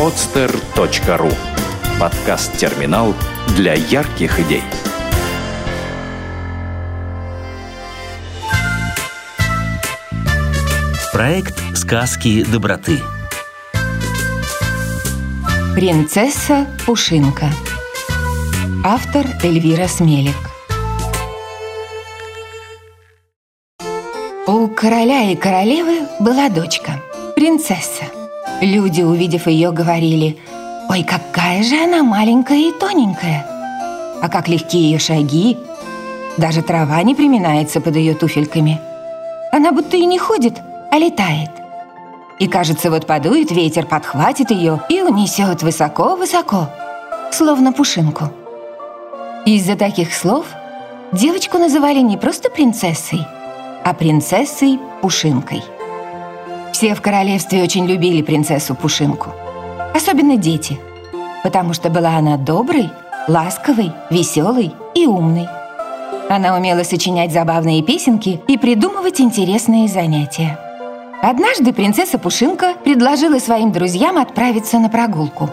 podster.ru Подкаст-терминал для ярких идей. Проект «Сказки доброты». Принцесса Пушинка. Автор Эльвира Смелик. У короля и королевы была дочка, принцесса. Люди, увидев ее, говорили, «Ой, какая же она маленькая и тоненькая! А как легкие ее шаги! Даже трава не приминается под ее туфельками. Она будто и не ходит, а летает. И кажется, вот подует ветер, подхватит ее и унесет высоко-высоко, словно пушинку. Из-за таких слов девочку называли не просто принцессой, а принцессой Пушинкой. Все в королевстве очень любили принцессу Пушинку. Особенно дети, потому что была она доброй, ласковой, веселой и умной. Она умела сочинять забавные песенки и придумывать интересные занятия. Однажды принцесса Пушинка предложила своим друзьям отправиться на прогулку.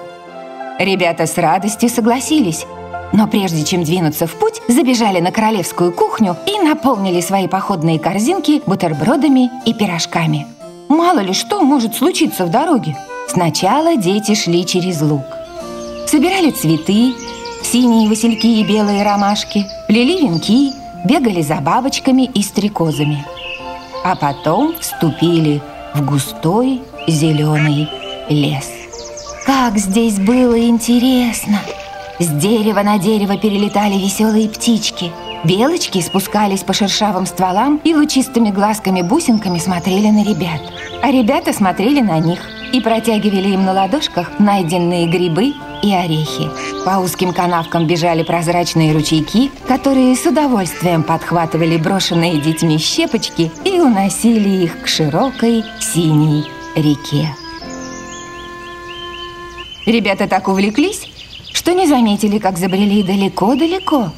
Ребята с радостью согласились, но прежде чем двинуться в путь, забежали на королевскую кухню и наполнили свои походные корзинки бутербродами и пирожками. Мало ли что может случиться в дороге. Сначала дети шли через луг. Собирали цветы, синие васильки и белые ромашки, плели венки, бегали за бабочками и стрекозами. А потом вступили в густой зеленый лес. Как здесь было интересно! С дерева на дерево перелетали веселые птички. Белочки спускались по шершавым стволам и лучистыми глазками-бусинками смотрели на ребят. А ребята смотрели на них и протягивали им на ладошках найденные грибы и орехи. По узким канавкам бежали прозрачные ручейки, которые с удовольствием подхватывали брошенные детьми щепочки и уносили их к широкой синей реке. Ребята так увлеклись, что не заметили, как забрели далеко-далеко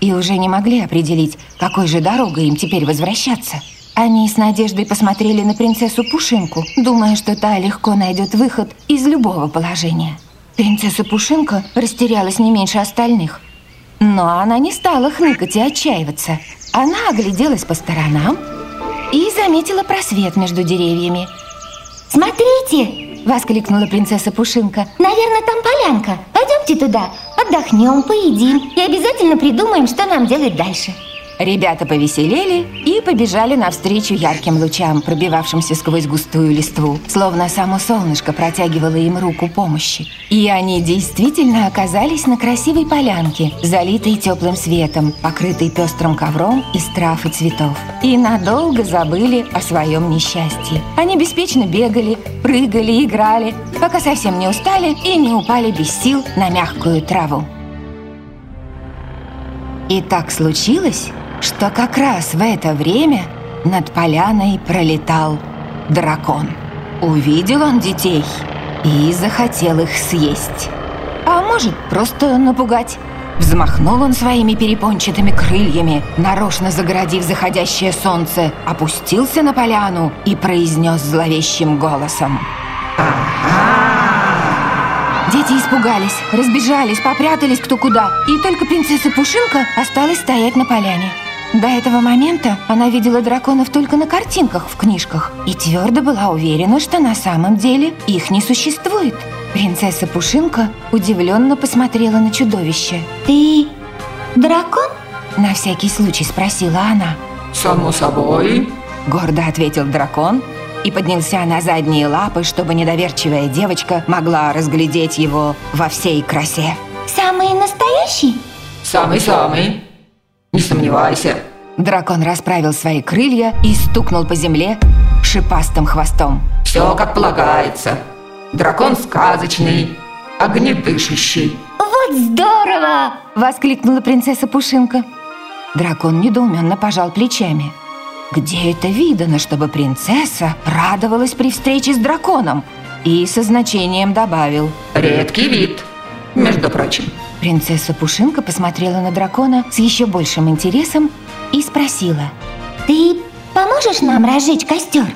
и уже не могли определить, какой же дорогой им теперь возвращаться. Они с надеждой посмотрели на принцессу Пушинку, думая, что та легко найдет выход из любого положения. Принцесса Пушинка растерялась не меньше остальных. Но она не стала хныкать и отчаиваться. Она огляделась по сторонам и заметила просвет между деревьями. «Смотрите!» Воскликнула принцесса Пушинка Наверное, там полянка Пойдемте туда, отдохнем, поедим И обязательно придумаем, что нам делать дальше Ребята повеселели и побежали навстречу ярким лучам, пробивавшимся сквозь густую листву, словно само солнышко протягивало им руку помощи. И они действительно оказались на красивой полянке, залитой теплым светом, покрытой пестрым ковром из трав и цветов. И надолго забыли о своем несчастье. Они беспечно бегали, прыгали, играли, пока совсем не устали и не упали без сил на мягкую траву. И так случилось, что как раз в это время над поляной пролетал дракон. Увидел он детей и захотел их съесть. А может, просто напугать. Взмахнул он своими перепончатыми крыльями, нарочно загородив заходящее солнце, опустился на поляну и произнес зловещим голосом. Дети испугались, разбежались, попрятались кто куда, и только принцесса Пушинка осталась стоять на поляне. До этого момента она видела драконов только на картинках в книжках и твердо была уверена, что на самом деле их не существует. Принцесса Пушинка удивленно посмотрела на чудовище. «Ты дракон?» На всякий случай спросила она. «Само собой», — гордо ответил дракон и поднялся на задние лапы, чтобы недоверчивая девочка могла разглядеть его во всей красе. «Самый настоящий?» «Самый-самый», не сомневайся. Дракон расправил свои крылья и стукнул по земле шипастым хвостом. Все как полагается. Дракон сказочный, огнедышащий. Вот здорово! Воскликнула принцесса Пушинка. Дракон недоуменно пожал плечами. Где это видано, чтобы принцесса радовалась при встрече с драконом? И со значением добавил. Редкий вид, между прочим. Принцесса Пушинка посмотрела на дракона с еще большим интересом и спросила. «Ты поможешь нам разжечь костер?»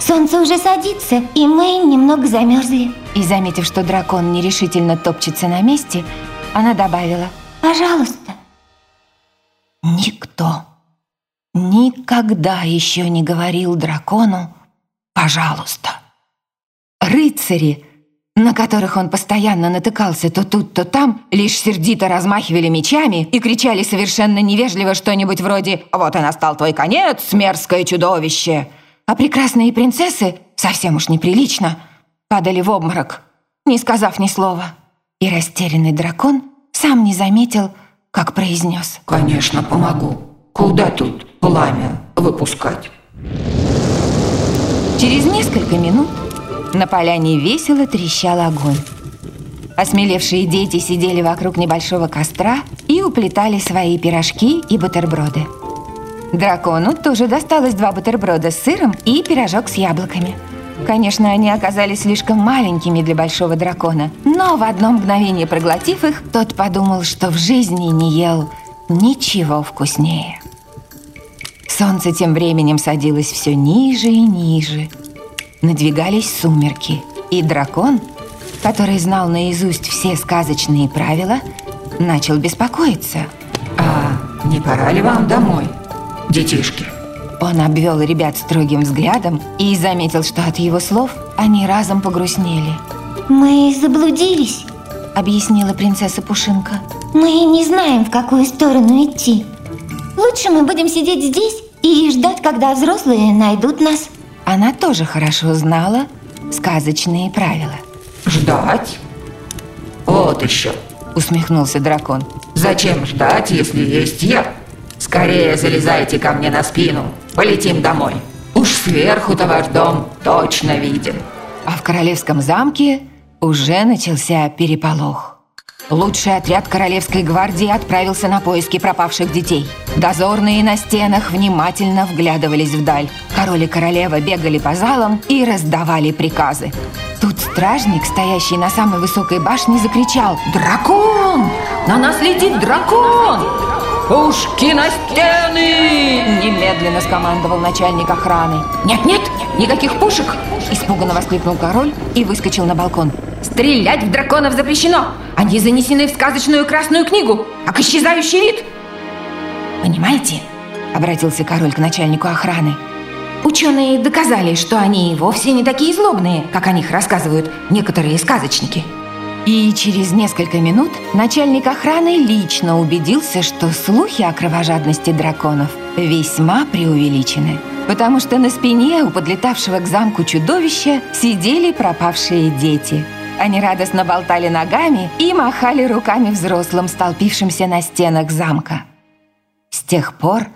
Солнце уже садится, и мы немного замерзли. И, заметив, что дракон нерешительно топчется на месте, она добавила Пожалуйста. Никто никогда еще не говорил дракону «пожалуйста». Рыцари, на которых он постоянно натыкался то тут, то там, лишь сердито размахивали мечами и кричали совершенно невежливо что-нибудь вроде «Вот и настал твой конец, мерзкое чудовище!» А прекрасные принцессы, совсем уж неприлично, падали в обморок, не сказав ни слова. И растерянный дракон сам не заметил, как произнес Конечно, помогу. Куда тут пламя выпускать? Через несколько минут на поляне весело трещал огонь. Осмелевшие дети сидели вокруг небольшого костра и уплетали свои пирожки и бутерброды. Дракону тоже досталось два бутерброда с сыром и пирожок с яблоками. Конечно, они оказались слишком маленькими для большого дракона, но в одно мгновение проглотив их, тот подумал, что в жизни не ел ничего вкуснее. Солнце тем временем садилось все ниже и ниже. Надвигались сумерки, и дракон, который знал наизусть все сказочные правила, начал беспокоиться. А не пора ли вам домой, детишки? Он обвел ребят строгим взглядом и заметил, что от его слов они разом погрустнели. Мы заблудились. Объяснила принцесса Пушинка. Мы не знаем, в какую сторону идти. Лучше мы будем сидеть здесь и ждать, когда взрослые найдут нас. Она тоже хорошо знала сказочные правила. Ждать? Вот еще. Усмехнулся дракон. Зачем ждать, если есть я? Скорее залезайте ко мне на спину. Полетим домой. Уж сверху-то ваш дом точно виден. А в королевском замке уже начался переполох. Лучший отряд Королевской гвардии отправился на поиски пропавших детей. Дозорные на стенах внимательно вглядывались вдаль. Король и королева бегали по залам и раздавали приказы. Тут стражник, стоящий на самой высокой башне, закричал «Дракон! На нас летит дракон!» «Пушки на стены!» Немедленно скомандовал начальник охраны. «Нет-нет, никаких пушек!» Испуганно воскликнул король и выскочил на балкон. «Стрелять в драконов запрещено! Они занесены в сказочную красную книгу, как исчезающий вид!» «Понимаете?» — обратился король к начальнику охраны. «Ученые доказали, что они вовсе не такие злобные, как о них рассказывают некоторые сказочники». И через несколько минут начальник охраны лично убедился, что слухи о кровожадности драконов весьма преувеличены. Потому что на спине у подлетавшего к замку чудовища сидели пропавшие дети. Они радостно болтали ногами и махали руками взрослым, столпившимся на стенах замка. С тех пор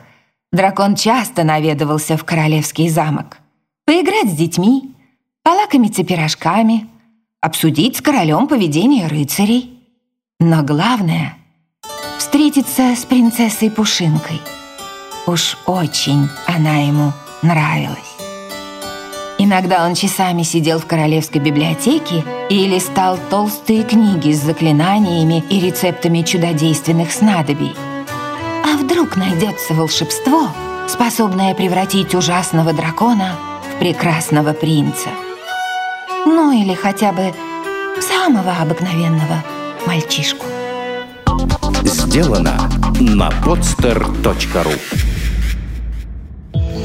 дракон часто наведывался в королевский замок. Поиграть с детьми, полакомиться пирожками – обсудить с королем поведение рыцарей. Но главное — встретиться с принцессой Пушинкой. Уж очень она ему нравилась. Иногда он часами сидел в королевской библиотеке и листал толстые книги с заклинаниями и рецептами чудодейственных снадобий. А вдруг найдется волшебство, способное превратить ужасного дракона в прекрасного принца – ну или хотя бы самого обыкновенного мальчишку. Сделано на podster.ru